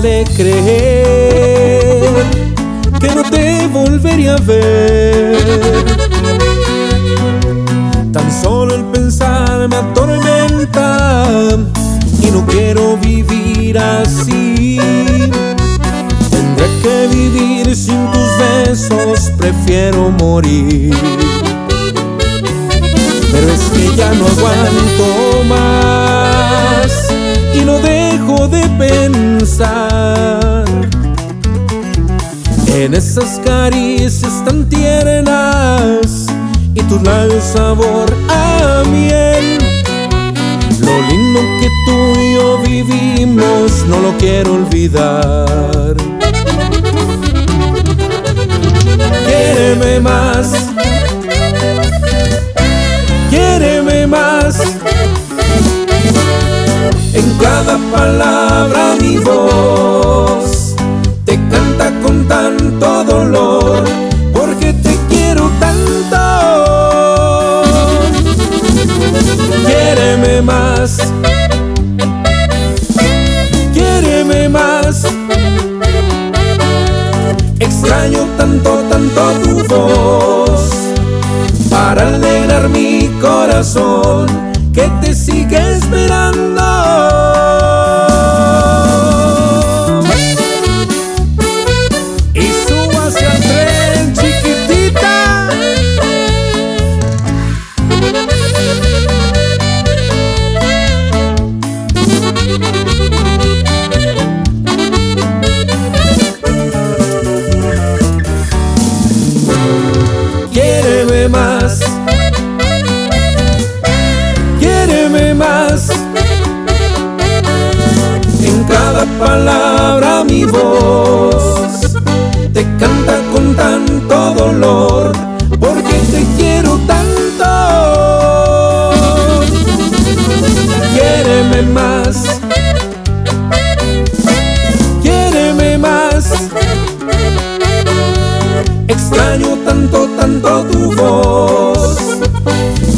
duele creer que no te volvería a ver. Tan solo el pensar me atormenta y no quiero vivir así. Tendré que vivir sin tus besos, prefiero morir. Pero es que ya no aguanto más y no dejo de pensar en esas caricias tan tiernas y tus labios sabor a miel. Lo lindo que tú y yo vivimos no lo quiero olvidar. Extraño tanto, tanto tu voz para alegrar mi corazón que te sigue esperando. Palabra mi voz te canta con tanto dolor, porque te quiero tanto. Quiéreme más. Quiéreme más. Extraño tanto, tanto tu voz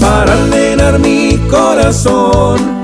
para alegrar mi corazón